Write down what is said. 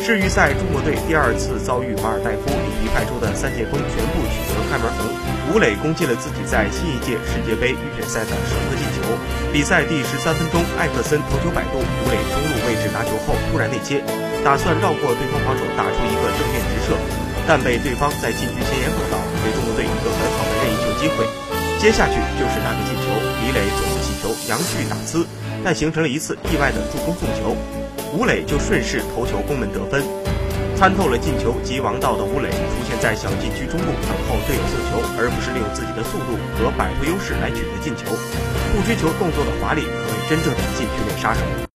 世预赛，中国队第二次遭遇马尔代夫，里皮派出的三件锋全部取得开门红。吴磊攻进了自己在新一届世界杯预选赛的首个进球。比赛第十三分钟，艾克森头球摆渡，吴磊中路位置拿球后突然内切，打算绕过对方防守打出一个正面直射，但被对方在禁区前沿碰到，给中国队一个很好的任意球机会。接下去就是那个进球，李磊左路起球，杨旭打呲，但形成了一次意外的助攻送球。吴磊就顺势头球攻门得分，参透了进球及王道的吴磊出现在小禁区中路等候队友送球，而不是利用自己的速度和摆脱优势来取得进球，不追求动作的华丽，可谓真正的禁区内杀手。